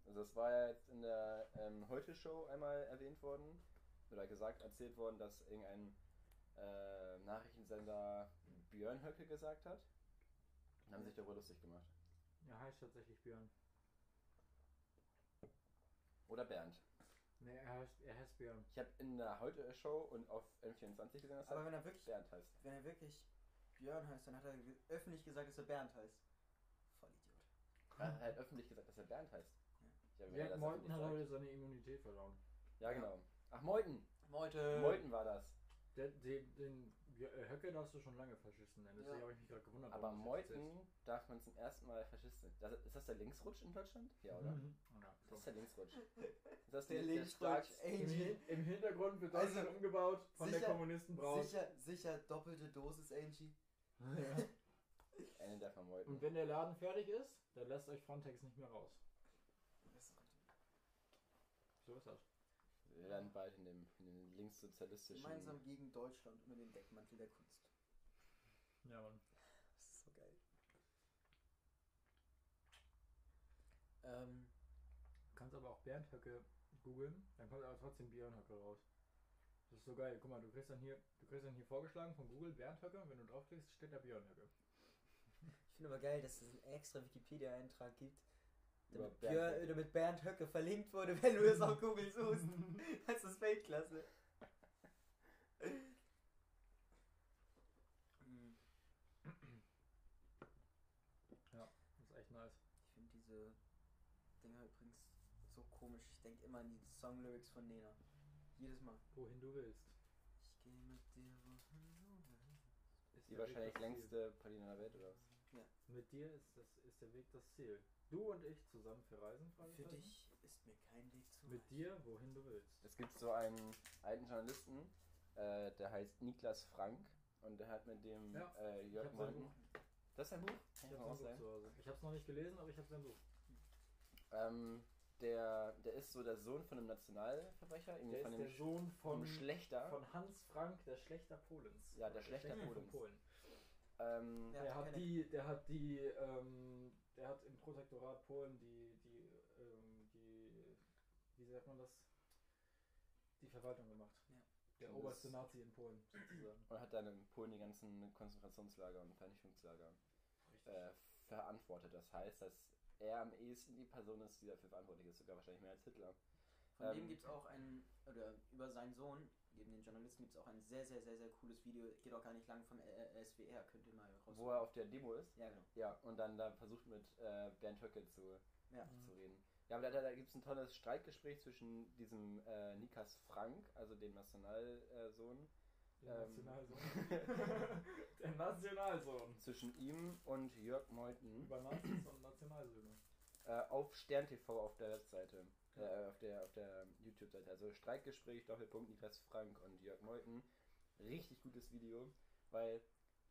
Also es war ja jetzt in der ähm, Heute-Show einmal erwähnt worden. Oder gesagt, erzählt worden, dass irgendein äh, Nachrichtensender Björn Höcke gesagt hat. Und haben sich darüber lustig gemacht. Er heißt tatsächlich Björn. Oder Bernd. Nee, er heißt, er heißt Björn. Ich habe in der Heute-Show und auf N24 gesehen, dass Aber er wenn er wirklich, Bernd heißt. wenn er wirklich Björn heißt, dann hat er öffentlich gesagt, dass er Bernd heißt. Vollidiot. Er hat öffentlich gesagt, dass er Bernd heißt. Ja, Meuthen hat heute seine Immunität verloren. Ja, genau. Ach, Meuthen. Meute. Meuthen war das. Der, den, den Björ- äh, Höcke darfst du schon lange Faschisten nennen. Deswegen Ja. habe ich mich gerade gewundert. Aber Meuthen darf man zum ersten Mal Faschist sein. Das, ist das der Linksrutsch in Deutschland? Ja, oder? Mhm. Ja, Das ist der Linksrutsch. Ist das Der nicht Linksrutsch, stark- Im, Angie. Hin- Im Hintergrund wird Also, Deutschland umgebaut von sicher- der Kommunisten-Braut. Sicher, sicher doppelte Dosis, Angie. Ja. Einen darf man Meuthen. Und wenn der Laden fertig ist, dann lasst euch Frontex nicht mehr raus. So ist das. Wir werden bald in dem, in dem linkssozialistischen. Gemeinsam gegen Deutschland unter dem Deckmantel der Kunst. Ja, Mann. Das ist so geil. Ähm, Du kannst aber auch Bernd Höcke googeln, dann kommt aber trotzdem Björn Höcke raus. Das ist so geil. Guck mal, du kriegst dann hier, du kriegst dann hier vorgeschlagen von Google Bernd Höcke und wenn du draufklickst, steht da Björn Höcke. ich finde aber geil, dass es einen extra Wikipedia-Eintrag gibt, damit Bernd Björn, Höcke. damit Bernd Höcke verlinkt wurde, wenn du es auf Google suchst. Das ist Weltklasse. Hm, Das ist echt nice. Ich finde diese Dinger übrigens so komisch. Ich denke immer an die Songlyrics von Nena. Jedes Mal. Wohin du willst. Ich gehe mit dir wohin du willst. Ist Die wahrscheinlich das längste Praline der Welt, oder was? Mit dir ist, das, ist der Weg das Ziel. Du und ich zusammen verreisen? Für Fragezeichen? dich ist mir kein Weg zu Mit dir, wohin du willst. Es gibt so einen alten Journalisten, äh, der heißt Niklas Frank und der hat mit dem Ja, äh, Jörg. Buch. Das ist ein Buch? Ich habe es noch nicht gelesen, aber ich habe sein Buch. Ähm, der, der ist so der Sohn von einem Nationalverbrecher, irgendwie Der von ist dem, der Sohn von Schlechter. von Hans Frank, der Schlechter Polens. Ja, der Schlechter von Polens. Polen. Ähm, Ja. Der hat die, der hat die, ähm, der hat im Protektorat Polen die, die, ähm, die, wie sagt man das? Die Verwaltung gemacht. Ja. Der Das- oberste Nazi in Polen, sozusagen. und hat dann in Polen die ganzen Konzentrationslager und Vernichtungslager äh, verantwortet. Das heißt, dass er am ehesten die Person ist, die dafür verantwortlich ist, sogar wahrscheinlich mehr als Hitler. Von dem Ähm, gibt es auch ein, oder über seinen Sohn, neben den Journalisten, gibt es auch ein sehr, sehr, sehr, sehr cooles Video. Geht auch gar nicht lang vom äh, SWR, könnt ihr mal raus. Wo er auf der Demo ist. Ja, genau. Ja, und dann da versucht mit äh, Bernd Höcke zu, Ja. Mhm. zu reden. Ja, aber da, da, da gibt es ein tolles Streitgespräch zwischen diesem äh, Nikas Frank, also dem Nationalsohn, Der ähm, Nationalsohn. der Nationalsohn. zwischen ihm und Jörg Meuthen Über Nazis und Nationalsöhne. äh, auf Stern TV auf der Webseite, äh, auf der, auf der YouTube-Seite. Also Streitgespräch, Doppelpunkt, Nikas Frank und Jörg Meuthen. Richtig gutes Video, weil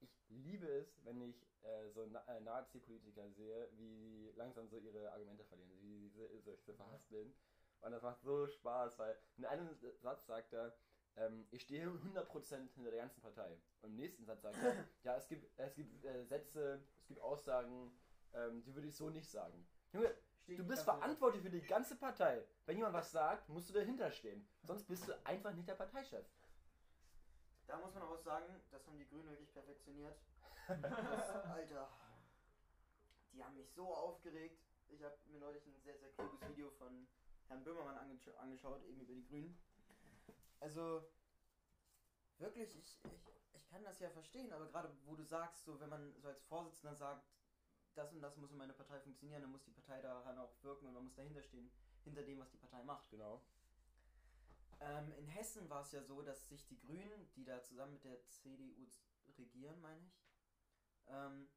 ich liebe es, wenn ich äh, so Na äh, Nazi-Politiker sehe, wie die langsam so ihre Argumente verlieren, wie sie so, so verhaspeln. Und das macht so Spaß, weil in einem Satz sagt er, ähm, ich stehe 100% hinter der ganzen Partei. Und im nächsten Satz sagt er, ja, es gibt, es gibt äh, Sätze, es gibt Aussagen, ähm, die würde ich so nicht sagen. Junge, du bist verantwortlich für die ganze Partei. Wenn jemand was sagt, musst du dahinter stehen. Sonst bist du einfach nicht der Parteichef. Da muss man auch sagen, das haben die Grünen wirklich perfektioniert. Das, Alter, die haben mich so aufgeregt. Ich habe mir neulich ein sehr, sehr kluges Video von Herrn Böhmermann ange angeschaut, eben über die Grünen. Also, wirklich, ich, ich, ich kann das ja verstehen, aber gerade wo du sagst, so wenn man so als Vorsitzender sagt, das und das muss in meiner Partei funktionieren, dann muss die Partei daran auch wirken und man muss dahinter stehen, hinter dem, was die Partei macht. Genau. Ähm, in Hessen war es ja so, dass sich die Grünen, die da zusammen mit der CDU regieren, meine ich, ähm,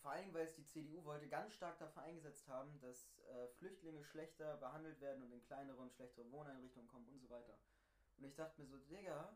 vor allem weil es die CDU wollte, ganz stark dafür eingesetzt haben, dass äh, Flüchtlinge schlechter behandelt werden und in kleinere und schlechtere Wohneinrichtungen kommen und so weiter. Und ich dachte mir so, Digga,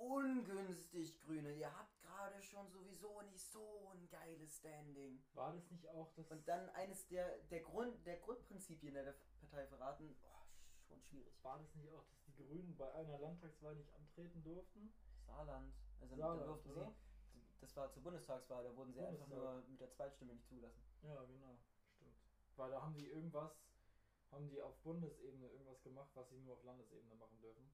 ungünstig Grüne, ihr habt gerade schon sowieso nicht so ein geiles Standing. War das nicht auch das. Und dann eines der, der, Grund, der Grundprinzipien der Partei verraten, oh, schon schwierig. War das nicht auch, dass die Grünen bei einer Landtagswahl nicht antreten durften? Saarland. Also Saarland, da durften oder? sie, das war zur Bundestagswahl, da wurden sie einfach Bundestag. nur mit der Zweitstimme nicht zugelassen. Ja, genau. Stimmt. Weil da haben die irgendwas, haben die auf Bundesebene irgendwas gemacht, was sie nur auf Landesebene machen dürfen.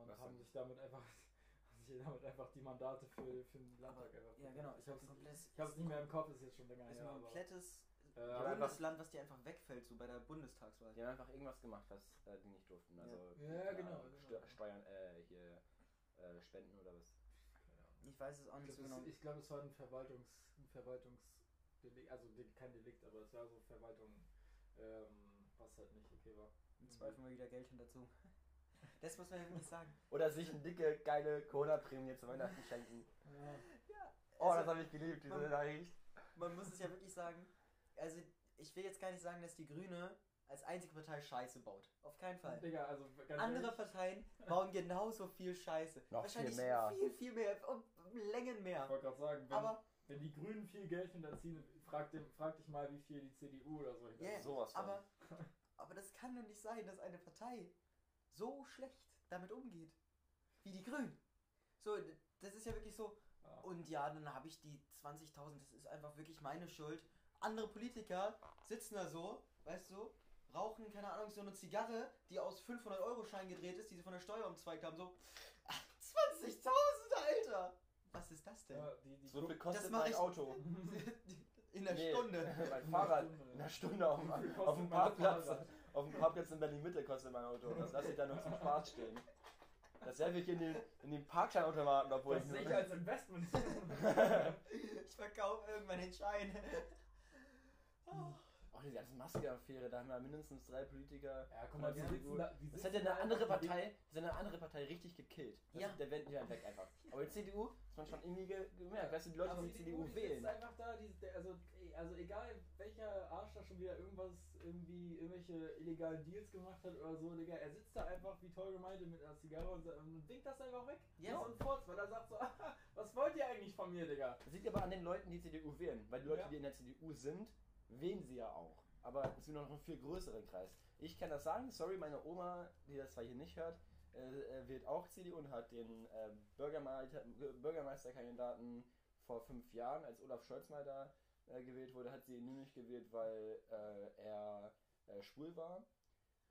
Und Was haben sich damit einfach haben sich damit einfach die Mandate für, für den Landtag einfach. Ja, genau. Ich ich hab's nicht mehr im Kopf, ist jetzt schon länger Das ist her. ein komplettes Äh, Bundesland, was dir einfach wegfällt, so bei der Bundestagswahl. Die haben einfach irgendwas gemacht, was äh, die nicht durften. Also Ja, keine genau, Ahnung, genau. Steu- Steuern, äh, hier äh, Spenden oder was. Ich weiß es auch Ich nicht so glaube, genau. es, ich glaub, es war ein Verwaltungs, ein Verwaltungsdelikt, also kein Delikt, aber es war so Verwaltung, ähm, was halt nicht okay war. Im Zweifel mal wieder Geld hinterzogen. Das muss man ja wirklich sagen. Oder sich eine dicke, geile Corona-Prämie zu Weihnachten schenken. Ja. Ja, Oh, das also, habe ich geliebt, diese man- Nachricht. man muss es ja wirklich sagen. Also, ich will jetzt gar nicht sagen, dass die Grüne als einzige Partei Scheiße baut. Auf keinen Fall. Digga, also ganz Andere ehrlich, Parteien bauen genauso viel Scheiße. Noch Wahrscheinlich viel mehr. viel, viel mehr. Um Längen ich mehr. wollte gerade sagen, wenn, Aber, wenn die Grünen viel Geld hinterziehen, frag, dem, frag dich mal, wie viel die CDU oder so hinterzieht. yeah, sowas von. aber, aber das kann doch nicht sein, dass eine Partei so schlecht damit umgeht. Wie die Grünen. So, das ist ja wirklich so. Ja. Und ja, dann habe ich die 20.000, das ist einfach wirklich meine Schuld. Andere Politiker sitzen da so, weißt du, rauchen, keine Ahnung, so eine Zigarre, die aus 500-Euro-Schein gedreht ist, die sie von der Steuer umzweigt haben, so, "Ah, 20.000, Alter! Was ist das denn? Ja, die, die So viel Das kostet mein Auto. In der Nee, Stunde. mein Fahrrad. In einer Stunde auf, auf dem Parkplatz. Auf dem Parkplatz in Berlin Mitte kostet mein Auto. Das lasse ich da nur zum Spaß stehen. Das werfe ich in den, in den Parkscheinautomaten, obwohl Das ich sehe nur. ich als Investment. Ich verkaufe irgendwann den Schein. Oh. Diese ganze Maske-Affäre, da haben ja mindestens drei Politiker. Ja, guck mal, die der sitzen CDU. da. Die Das hat ja eine andere Partei, das hat eine andere Partei richtig gekillt. Das Ja. Der Wenden die werden weg einfach. Aber die CDU ist man schon irgendwie ge- gemerkt. Weißt du, die Leute, die die CDU die wählen. sitzt einfach da, die, der, also, also egal welcher Arsch da schon wieder irgendwas, irgendwie irgendwelche illegalen Deals gemacht hat oder so, Digga, er sitzt da einfach wie toll gemeinte mit einer Zigarre und, und winkt das einfach weg. Ja. So ein Furz, weil er sagt so, "Ah, was wollt ihr eigentlich von mir, Digga? Das liegt aber an den Leuten, die CDU wählen. Weil die Leute, Ja. die in der CDU sind, wählen sie ja auch. Aber es ist noch ein viel größeren Kreis. Ich kann das sagen, sorry, meine Oma, die das zwar hier nicht hört, äh, äh, wählt auch CDU und hat den äh, Bürgermeister, Bürgermeisterkandidaten vor fünf Jahren, als Olaf Scholz mal da äh, gewählt wurde, hat sie ihn nur gewählt, weil äh, er äh, schwul war.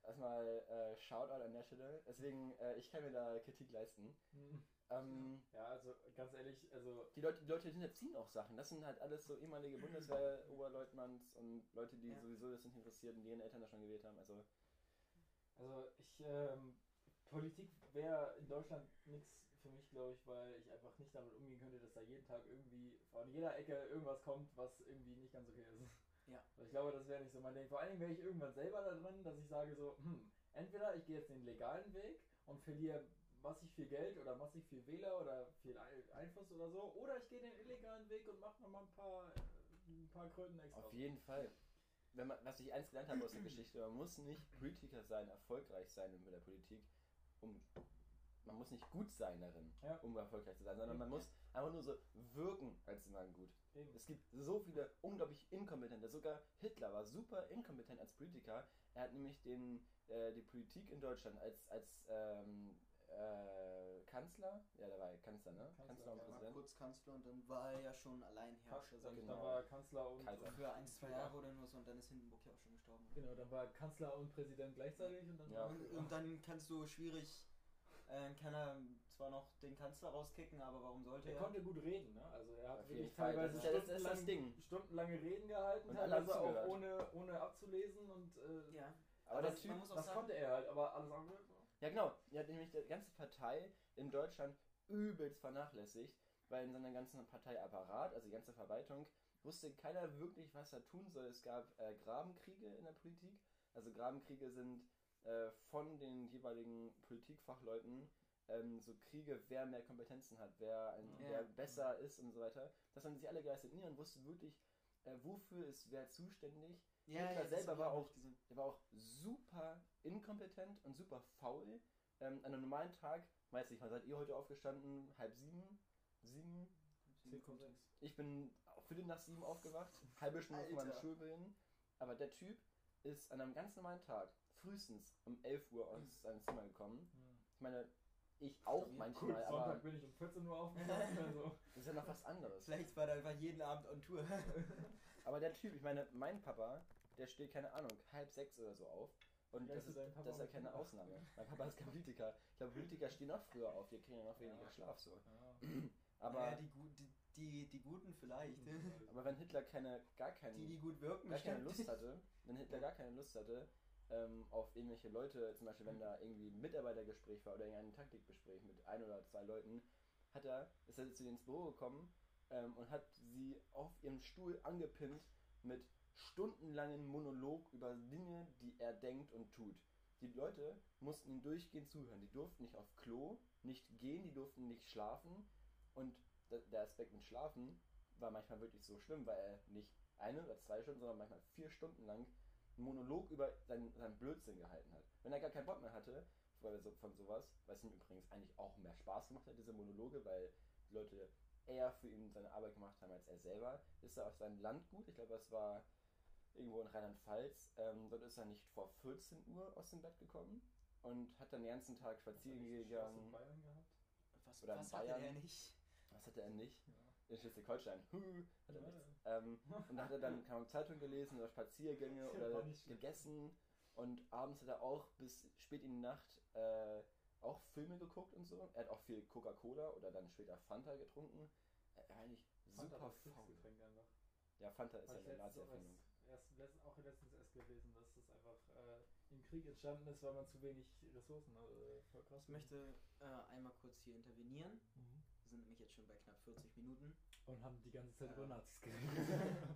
Erstmal äh, Shoutout an der Stelle. Deswegen, äh, ich kann mir da Kritik leisten. Ähm, Ja, also ganz ehrlich, also die Leute, die Leute hinterziehen auch Sachen. Das sind halt alles so ehemalige Bundeswehr-Oberleutnants und Leute, die Ja. sowieso das nicht interessiert und deren Eltern das schon gewählt haben. Also, Also ich, ähm, Politik wäre in Deutschland nichts für mich, glaube ich, weil ich einfach nicht damit umgehen könnte, dass da jeden Tag irgendwie von jeder Ecke irgendwas kommt, was irgendwie nicht ganz okay ist. Ja. Also ich glaube, das wäre nicht so mein Ding. Vor allen Dingen wäre ich irgendwann selber da drin, dass ich sage so, hm, entweder ich gehe jetzt den legalen Weg und verliere massig viel Geld oder massig viel Wähler oder viel Ein- Einfluss oder so, oder ich gehe den illegalen Weg und mache nochmal ein paar, ein paar Kröten extra. auf jeden Fall. Wenn man, was ich eins gelernt habe aus der Geschichte, man muss nicht Politiker sein, erfolgreich sein mit der Politik, um man muss nicht gut sein darin, Ja. um erfolgreich zu sein, sondern man Ja. muss einfach nur so wirken, als man gut. Eben. Es gibt so viele unglaublich inkompetente, sogar Hitler war super inkompetent als Politiker. Er hat nämlich den, äh, die Politik in Deutschland als, als ähm, äh, Kanzler. Ja, der war Kanzler, ne? Kanzler, Kanzler und Er war Präsident. kurz Kanzler und dann war er ja schon Alleinherrscher. sag Genau. Da war Kanzler und, Kaiser. Für ein, zwei Jahre oder nur so und dann ist Hindenburg ja auch schon gestorben. Genau, dann war Kanzler und Präsident gleichzeitig und dann Ja. Und, und dann kannst du schwierig, äh, kann er zwar noch den Kanzler rauskicken, aber warum sollte Er er? konnte gut reden, ne? Also er hat wirklich teilweise Das ist ja- das ist das stundenlang- Ding. stundenlange Reden gehalten, Und teilweise auch zugehört. ohne, ohne abzulesen und äh, ja. Aber das- der man Typ, muss auch das sagen- konnte er halt, aber alles andere. ja genau, er hat nämlich die ganze Partei in Deutschland übelst vernachlässigt, weil in seiner ganzen Parteiapparat, also die ganze Verwaltung, wusste keiner wirklich, was er tun soll. Es gab äh, Grabenkriege in der Politik. Also Grabenkriege sind äh, von den jeweiligen Politikfachleuten ähm, so Kriege, wer mehr Kompetenzen hat, wer, ein, Ja. wer besser ist und so weiter. Das haben sich alle geleistet. Niemand wusste wirklich, äh, wofür ist wer zuständig. Hitler das selber war nicht auch- gesehen. Er war auch super inkompetent und super faul. Ähm, an einem normalen Tag, weiß nicht, wann seid ihr heute aufgestanden? Halb sieben? Sieben? 10,6. Ich bin auch Viertel nach sieben aufgewacht, halbe Stunde von meinem Alter. Schulbeginn. Aber der Typ ist an einem ganz normalen Tag frühestens um 11 Uhr aus seinem Zimmer gekommen. Ich meine, ich auch Gut, manchmal, Gut, aber Sonntag bin ich um 14 Uhr aufgestanden, also. das ist ja noch was anderes. Vielleicht war er einfach jeden Abend on Tour. Aber der Typ, ich meine, mein Papa, der steht, keine Ahnung, halb sechs oder so auf. Und das ist das ist ja keine? Ausnahme. Mein Papa ist kein Politiker. Ich glaube, Politiker stehen noch früher auf, die kriegen ja noch weniger Ja. Schlaf so. Ja. Aber, ja, die, Gu- die, die, die Guten vielleicht. aber wenn Hitler keine, gar, keinen, Die, die gut wirken, gar keine. Lust hatte, wenn Hitler gar keine Lust hatte, ähm, auf irgendwelche Leute, zum Beispiel wenn da irgendwie ein Mitarbeitergespräch war oder irgendein Taktikgespräch mit ein oder zwei Leuten, hat er, ist er zu denen ins Büro gekommen ähm, und hat sie auf ihrem Stuhl angepinnt mit stundenlangen Monolog über Dinge, die er denkt und tut. Die Leute mussten ihm durchgehend zuhören. Die durften nicht auf Klo, nicht gehen, die durften nicht schlafen. Und der Aspekt mit Schlafen war manchmal wirklich so schlimm, weil er nicht eine oder zwei Stunden, sondern manchmal vier Stunden lang Monolog über seinen, seinen Blödsinn gehalten hat. Wenn er gar keinen Bock mehr hatte, weil er so- von sowas, was ihm übrigens eigentlich auch mehr Spaß gemacht hat, diese Monologe, weil die Leute eher für ihn seine Arbeit gemacht haben als er selber, ist er auf seinem Landgut, ich glaube, das war irgendwo in Rheinland-Pfalz, ähm, dort ist er nicht vor 14 Uhr aus dem Bett gekommen und hat dann den ganzen Tag spazieren Hast du nicht gegangen. Spaß in Bayern gehabt? Was, Oder in was hatte Bayern. der nicht? Was hatte er nicht? Ja. In Schleswig-Holstein. Hü, hat er Ja, nichts. Ähm, und da hat er dann keine Zeitung gelesen oder Spaziergänge Ja, oder gegessen. Und abends hat er auch bis spät in die Nacht äh, auch Filme geguckt und so. Er hat auch viel Coca-Cola oder dann später Fanta getrunken. Er war eigentlich Fanta super faul. Ja, Fanta ist Hab ja eine letztens auch, Nazi-Erfindung. erst, erst, letzt- auch letztens erst gelesen, dass das einfach äh, im Krieg entstanden ist, weil man zu wenig Ressourcen äh, verkauft. Ich möchte äh, einmal kurz hier intervenieren. Mhm. Wir sind nämlich jetzt schon bei knapp 40 Minuten. Und haben die ganze Zeit Ja. über Nazis geredet.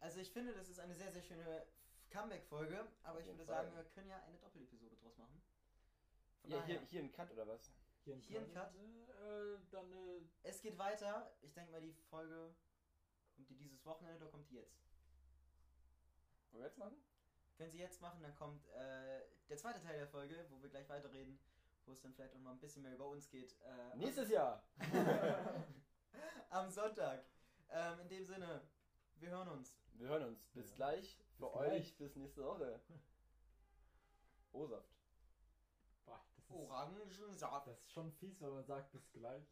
Also ich finde, das ist eine sehr, sehr schöne Comeback-Folge, aber ich würde Fall. sagen, wir können ja eine Doppelepisode draus machen. Von Ja, daher, hier, hier ein Cut oder was? Hier ein Hier ein Cut. Äh, dann äh, es geht weiter. Ich denke mal, die Folge kommt die dieses Wochenende oder kommt die jetzt? Wollen wir jetzt machen? Können Sie jetzt machen, dann kommt äh, der zweite Teil der Folge, wo wir gleich weiterreden, wo es dann vielleicht auch mal ein bisschen mehr über uns geht. Äh, Nächstes Jahr! am Sonntag. Ähm, in dem Sinne, wir hören uns. Wir hören uns. Bis Ja. gleich. Für Bis euch gleich. bis nächste Woche. O-Saft. Orangensaft. das ist schon fies, wenn man sagt bis gleich.